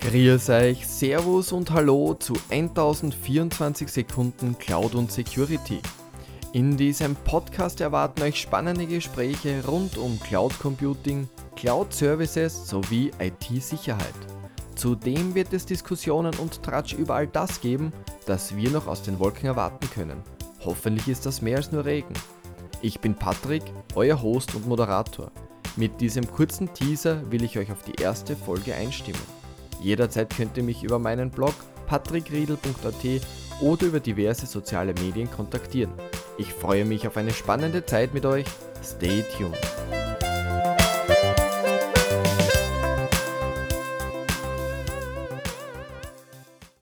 Grüß euch, Servus und Hallo zu 1024 Sekunden Cloud und Security. In diesem Podcast erwarten euch spannende Gespräche rund um Cloud Computing, Cloud Services sowie IT-Sicherheit. Zudem wird es Diskussionen und Tratsch über all das geben, das wir noch aus den Wolken erwarten können. Hoffentlich ist das mehr als nur Regen. Ich bin Patrick, euer Host und Moderator. Mit diesem kurzen Teaser will ich euch auf die erste Folge einstimmen. Jederzeit könnt ihr mich über meinen Blog patrickriedel.at oder über diverse soziale Medien kontaktieren. Ich freue mich auf eine spannende Zeit mit euch. Stay tuned.